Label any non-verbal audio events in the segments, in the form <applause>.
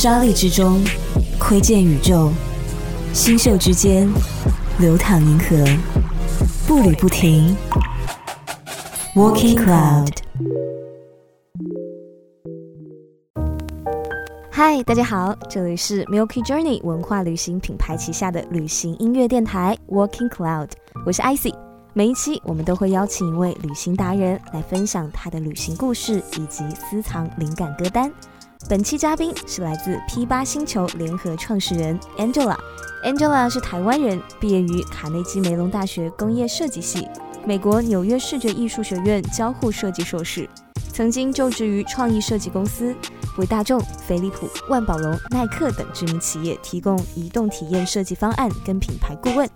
沙砾之中窥见宇宙，星宿之间流淌银河，步履不停。Walking Cloud。嗨，大家好，这里是 Milky Journey 文化旅行品牌旗下的旅行音乐电台 Walking Cloud，我是 Icy。每一期我们都会邀请一位旅行达人来分享他的旅行故事以及私藏灵感歌单。本期嘉宾是来自 P 八星球联合创始人 Angela。Angela 是台湾人，毕业于卡内基梅隆大学工业设计系，美国纽约视觉艺术学院交互设计硕士，曾经就职于创意设计公司，为大众、飞利浦、万宝龙、耐克等知名企业提供移动体验设计方案跟品牌顾问。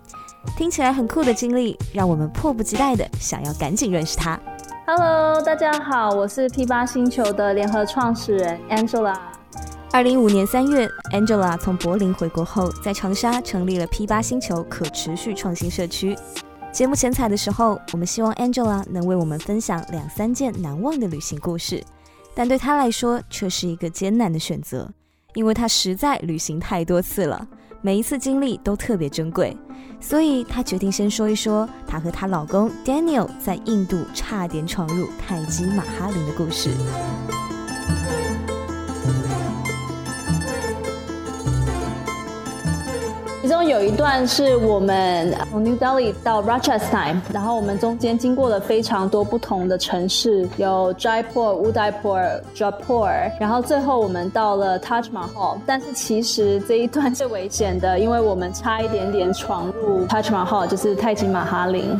听起来很酷的经历，让我们迫不及待的想要赶紧认识他。Hello，大家好，我是 P 八星球的联合创始人 Angela。二零一五年三月，Angela 从柏林回国后，在长沙成立了 P 八星球可持续创新社区。节目前彩的时候，我们希望 Angela 能为我们分享两三件难忘的旅行故事，但对她来说却是一个艰难的选择，因为她实在旅行太多次了。每一次经历都特别珍贵，所以她决定先说一说她和她老公 Daniel 在印度差点闯入泰姬玛哈林的故事。中有一段是我们从 New Delhi 到 Rajasthan，然后我们中间经过了非常多不同的城市，有 Jaipur、Udaipur、Jaipur，然后最后我们到了 Taj Mahal。但是其实这一段是危险的，因为我们差一点点闯入 Taj Mahal，就是泰姬玛哈林。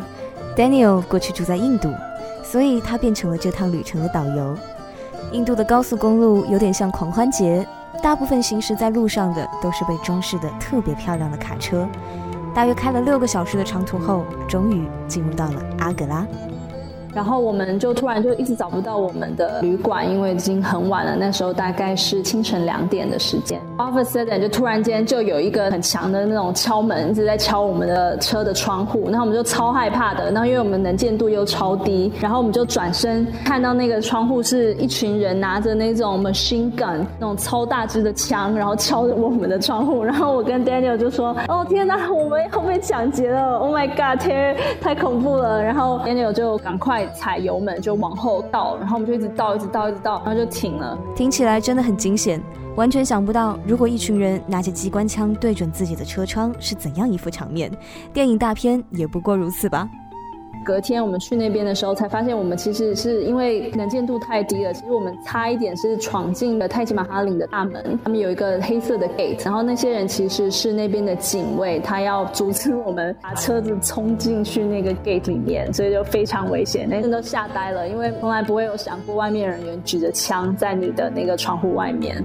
Daniel 过去住在印度，所以他变成了这趟旅程的导游。印度的高速公路有点像狂欢节。大部分行驶在路上的都是被装饰的特别漂亮的卡车。大约开了六个小时的长途后，终于进入到了阿格拉。然后我们就突然就一直找不到我们的旅馆，因为已经很晚了。那时候大概是清晨两点的时间。Officer 就突然间就有一个很强的那种敲门，一直在敲我们的车的窗户。然后我们就超害怕的。然后因为我们能见度又超低，然后我们就转身看到那个窗户是一群人拿着那种 machine gun 那种超大支的枪，然后敲着我们的 <laughs> 窗户。然后我跟 Daniel 就说：“哦天哪，我们要被抢劫了！Oh my god，天，太恐怖了！”然后 Daniel 就赶快。踩油门就往后倒，然后我们就一直倒，一直倒，一直倒，然后就停了。听起来真的很惊险，完全想不到，如果一群人拿着机关枪对准自己的车窗是怎样一副场面。电影大片也不过如此吧。隔天我们去那边的时候，才发现我们其实是因为能见度太低了。其实我们差一点是闯进了泰姬玛哈林的大门。他们有一个黑色的 gate，然后那些人其实是那边的警卫，他要阻止我们把车子冲进去那个 gate 里面，所以就非常危险。那阵都吓呆了，因为从来不会有想过外面人员举着枪在你的那个窗户外面。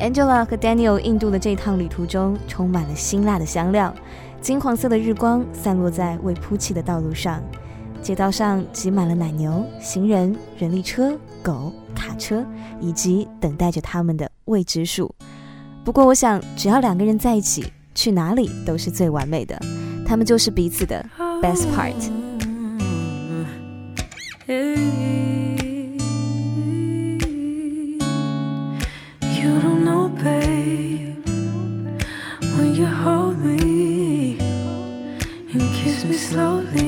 Angela 和 Daniel 印度的这趟旅途中充满了辛辣的香料，金黄色的日光散落在未铺砌的道路上。街道上挤满了奶牛、行人、人力车、狗、卡车，以及等待着他们的未知数。不过，我想，只要两个人在一起，去哪里都是最完美的。他们就是彼此的 best part。slowly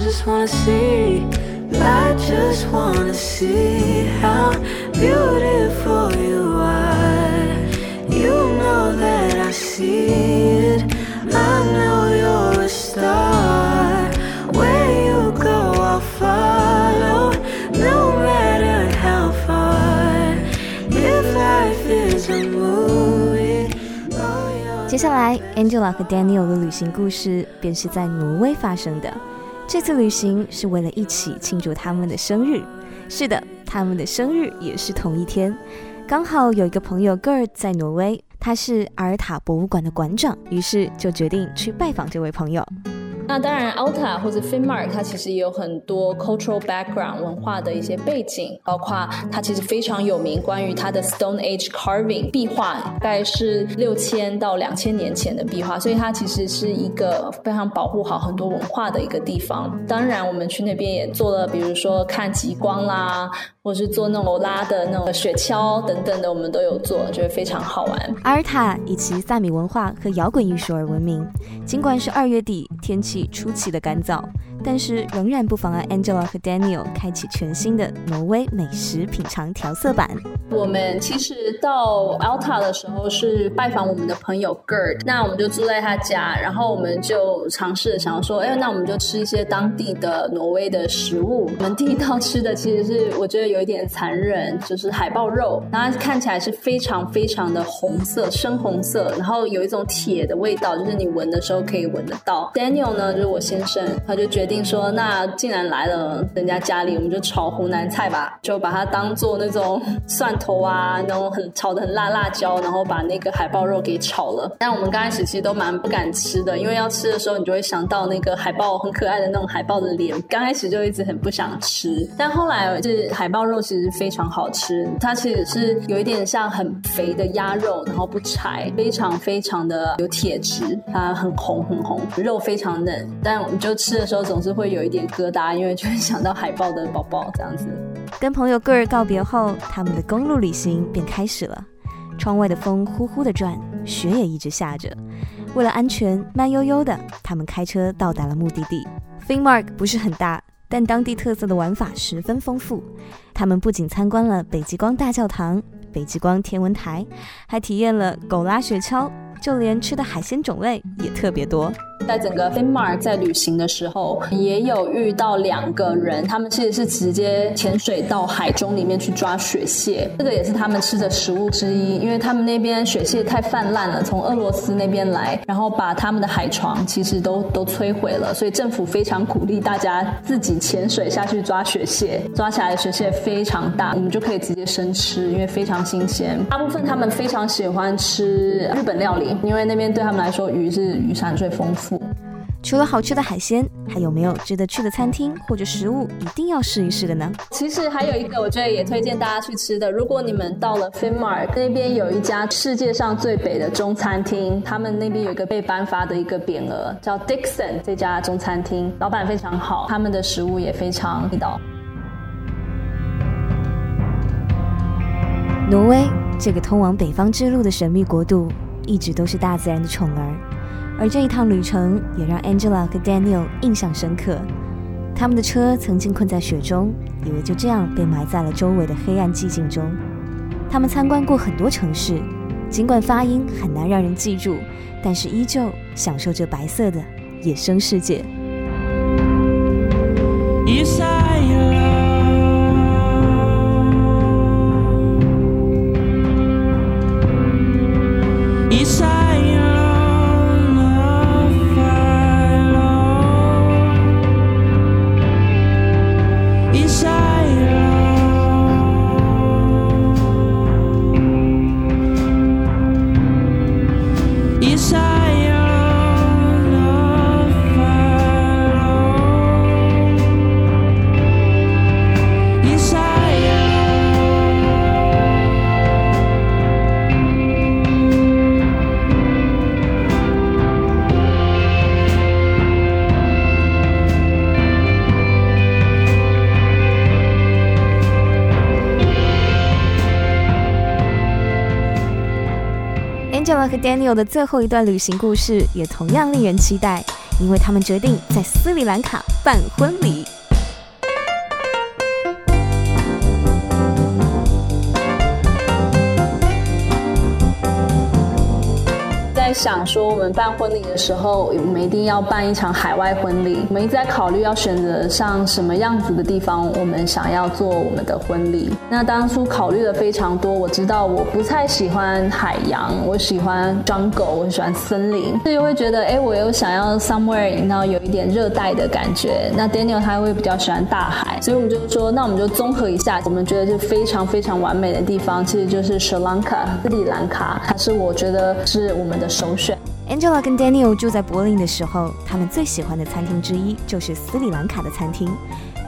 I just wanna see, I just wanna see how beautiful you are. You know that I see it, I know you're a star. Where you go, I'll follow, no matter how far. If life is a movie. 接下来，Angela 和 Daniel 的旅行故事便是在挪威发生的。这次旅行是为了一起庆祝他们的生日。是的，他们的生日也是同一天。刚好有一个朋友 Gerd 在挪威，他是阿尔塔博物馆的馆长，于是就决定去拜访这位朋友。那当然，Alta 或者 Finmark 它其实也有很多 cultural background 文化的一些背景，包括它其实非常有名，关于它的 Stone Age carving 壁画，大概是六千到两千年前的壁画，所以它其实是一个非常保护好很多文化的一个地方。当然，我们去那边也做了，比如说看极光啦。或是做那种拉的那种雪橇等等的，我们都有做，觉得非常好玩。阿尔塔以其萨米文化和摇滚艺术而闻名，尽管是二月底，天气出奇的干燥。但是仍然不妨碍 Angela 和 Daniel 开启全新的挪威美食品尝调色版。我们其实到 Alta 的时候是拜访我们的朋友 Gerd，那我们就住在他家，然后我们就尝试想要说，哎，那我们就吃一些当地的挪威的食物。我们第一道吃的其实是我觉得有一点残忍，就是海豹肉，然后看起来是非常非常的红色，深红色，然后有一种铁的味道，就是你闻的时候可以闻得到。Daniel 呢，就是我先生，他就决。定说，那既然来了人家家里，我们就炒湖南菜吧，就把它当做那种蒜头啊，那种很炒的很辣辣椒，然后把那个海豹肉给炒了。但我们刚开始其实都蛮不敢吃的，因为要吃的时候你就会想到那个海豹很可爱的那种海豹的脸，刚开始就一直很不想吃。但后来是海豹肉其实非常好吃，它其实是有一点像很肥的鸭肉，然后不柴，非常非常的有铁质，它很红很红，肉非常嫩。但我们就吃的时候总。是会有一点疙瘩，因为就会想到海豹的宝宝这样子。跟朋友个儿告别后，他们的公路旅行便开始了。窗外的风呼呼的转，雪也一直下着。为了安全，慢悠悠的，他们开车到达了目的地。Finnmark 不是很大，但当地特色的玩法十分丰富。他们不仅参观了北极光大教堂、北极光天文台，还体验了狗拉雪橇，就连吃的海鲜种类也特别多。在整个 Finmark 在旅行的时候，也有遇到两个人，他们其实是直接潜水到海中里面去抓雪蟹，这个也是他们吃的食物之一。因为他们那边雪蟹太泛滥了，从俄罗斯那边来，然后把他们的海床其实都都摧毁了，所以政府非常鼓励大家自己潜水下去抓雪蟹，抓起来的雪蟹非常大，我们就可以直接生吃，因为非常新鲜。大部分他们非常喜欢吃日本料理，因为那边对他们来说鱼是鱼产最丰富。除了好吃的海鲜，还有没有值得去的餐厅或者食物一定要试一试的呢？其实还有一个，我觉得也推荐大家去吃的。如果你们到了 Finnmark 那边，有一家世界上最北的中餐厅，他们那边有一个被颁发的一个匾额，叫 Dixon 这家中餐厅，老板非常好，他们的食物也非常地道。挪威这个通往北方之路的神秘国度，一直都是大自然的宠儿。而这一趟旅程也让 Angela 和 Daniel 印象深刻。他们的车曾经困在雪中，以为就这样被埋在了周围的黑暗寂静中。他们参观过很多城市，尽管发音很难让人记住，但是依旧享受着白色的野生世界。和 Daniel 的最后一段旅行故事也同样令人期待，因为他们决定在斯里兰卡办婚礼。想说，我们办婚礼的时候，我们一定要办一场海外婚礼。我们一直在考虑要选择上什么样子的地方，我们想要做我们的婚礼。那当初考虑的非常多，我知道我不太喜欢海洋，我喜欢 jungle，我喜欢森林，所以会觉得，哎，我又想要 somewhere，然后有一点热带的感觉。那 Daniel 他会比较喜欢大海，所以我们就说，那我们就综合一下，我们觉得是非常非常完美的地方，其实就是 Sri Lanka 斯里兰卡，它是我觉得是我们的首选。Angela 跟 Daniel 住在柏林的时候，他们最喜欢的餐厅之一就是斯里兰卡的餐厅。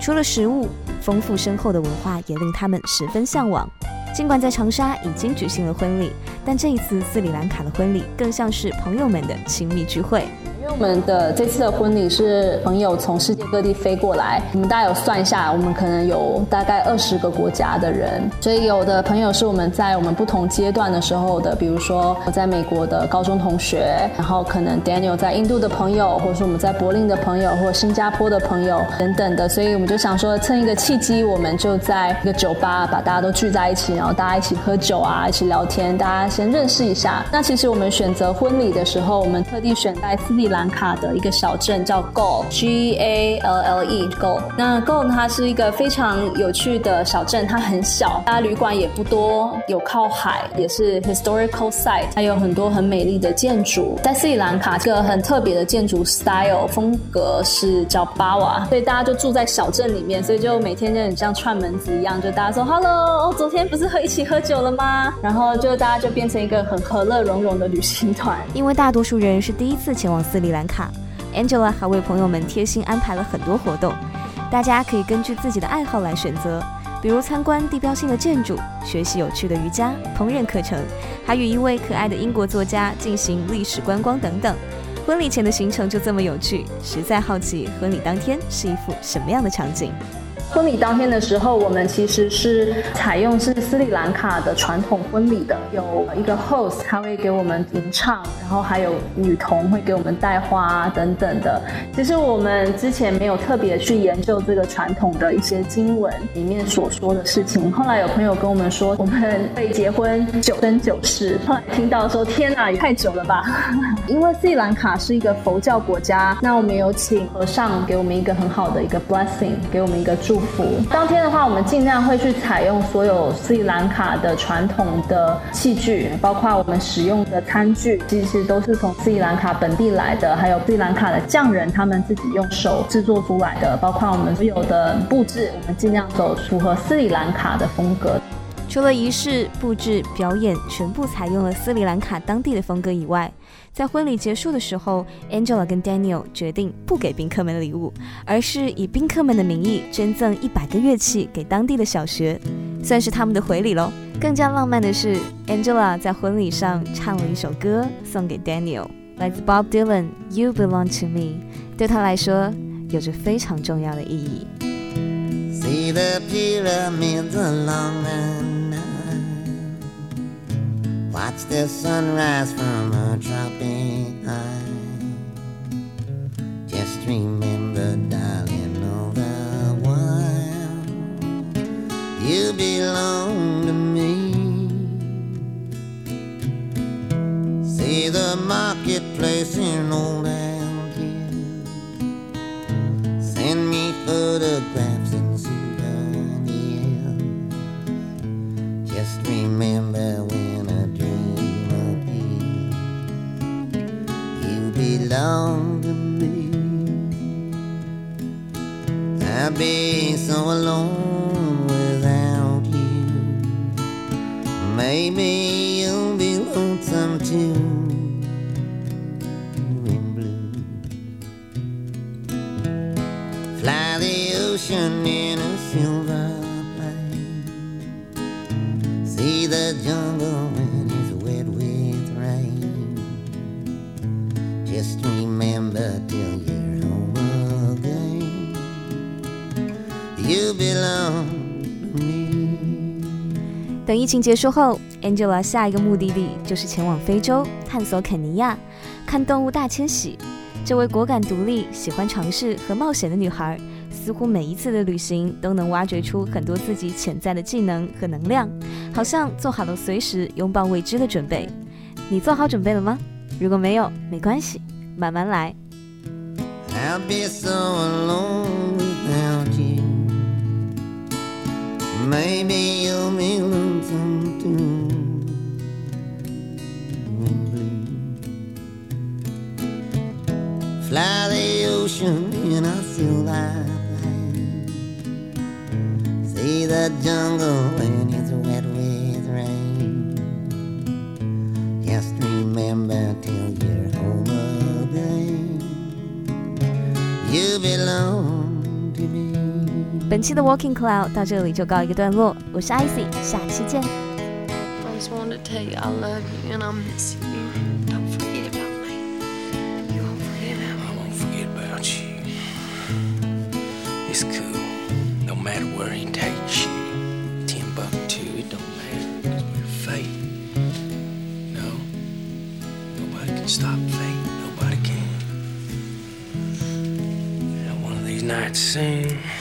除了食物，丰富深厚的文化也令他们十分向往。尽管在长沙已经举行了婚礼，但这一次斯里兰卡的婚礼更像是朋友们的亲密聚会。因为我们的这次的婚礼是朋友从世界各地飞过来，我们大家有算一下，我们可能有大概二十个国家的人，所以有的朋友是我们在我们不同阶段的时候的，比如说我在美国的高中同学，然后可能 Daniel 在印度的朋友，或者说我们在柏林的朋友，或者新加坡的朋友等等的，所以我们就想说趁一个契机，我们就在一个酒吧把大家都聚在一起，然后大家一起喝酒啊，一起聊天，大家先认识一下。那其实我们选择婚礼的时候，我们特地选在斯里兰卡的一个小镇叫 Galle，G A L L E，Galle。那 Galle 它是一个非常有趣的小镇，它很小，它旅馆也不多，有靠海，也是 historical site，还有很多很美丽的建筑。在斯里兰卡，这个很特别的建筑 style 风格是叫巴瓦，所以大家就住在小镇里面，所以就每天就很像串门子一样，就大家说 Hello，昨天不是喝一起喝酒了吗？然后就大家就变成一个很和乐融融的旅行团。因为大多数人是第一次前往斯里兰卡。Angela 还为朋友们贴心安排了很多活动，大家可以根据自己的爱好来选择，比如参观地标性的建筑、学习有趣的瑜伽、烹饪课程，还与一位可爱的英国作家进行历史观光等等。婚礼前的行程就这么有趣，实在好奇婚礼当天是一幅什么样的场景。婚礼当天的时候，我们其实是采用是斯里兰卡的传统婚礼的，有一个 host 他会给我们吟唱，然后还有女童会给我们带花等等的。其实我们之前没有特别去研究这个传统的一些经文里面所说的事情。后来有朋友跟我们说，我们会结婚九生九世。后来听到说，天哪，也太久了吧？<laughs> 因为斯里兰卡是一个佛教国家，那我们有请和尚给我们一个很好的一个 blessing，给我们一个祝。服当天的话，我们尽量会去采用所有斯里兰卡的传统的器具，包括我们使用的餐具，其实都是从斯里兰卡本地来的，还有斯里兰卡的匠人他们自己用手制作出来的，包括我们所有的布置，我们尽量走符合斯里兰卡的风格。除了仪式布置、表演全部采用了斯里兰卡当地的风格以外，在婚礼结束的时候，Angela 跟 Daniel 决定不给宾客们礼物，而是以宾客们的名义捐赠一百个乐器给当地的小学，算是他们的回礼喽。更加浪漫的是，Angela 在婚礼上唱了一首歌送给 Daniel，来自 Bob Dylan，《You Belong to Me》，对他来说有着非常重要的意义。See the pyramids along and Watch the sunrise from a tropic high. Just remember, darling, all the while you belong to me. See the marketplace in old ocean in a silver plane. See the jungle when it's wet with rain. Just remember till you're home again. You belong to me. 等疫情结束后，Angela 下一个目的地就是前往非洲，探索肯尼亚，看动物大迁徙。这位果敢独立、喜欢尝试和冒险的女孩，似乎每一次的旅行都能挖掘出很多自己潜在的技能和能量，好像做好了随时拥抱未知的准备。你做好准备了吗？如果没有，没关系，慢慢来。Fly the ocean in a silver. jungle when it's wet with rain. Just remember till you're home again. You belong to me. 本期的 Walking Cloud 到这里就告一个段落，我是 Icy，下期见。I just want to tell you I love you and I miss you. Don't forget about me. You won't forget about me. I won't forget about you. It's cool. No matter where he takes you. that same.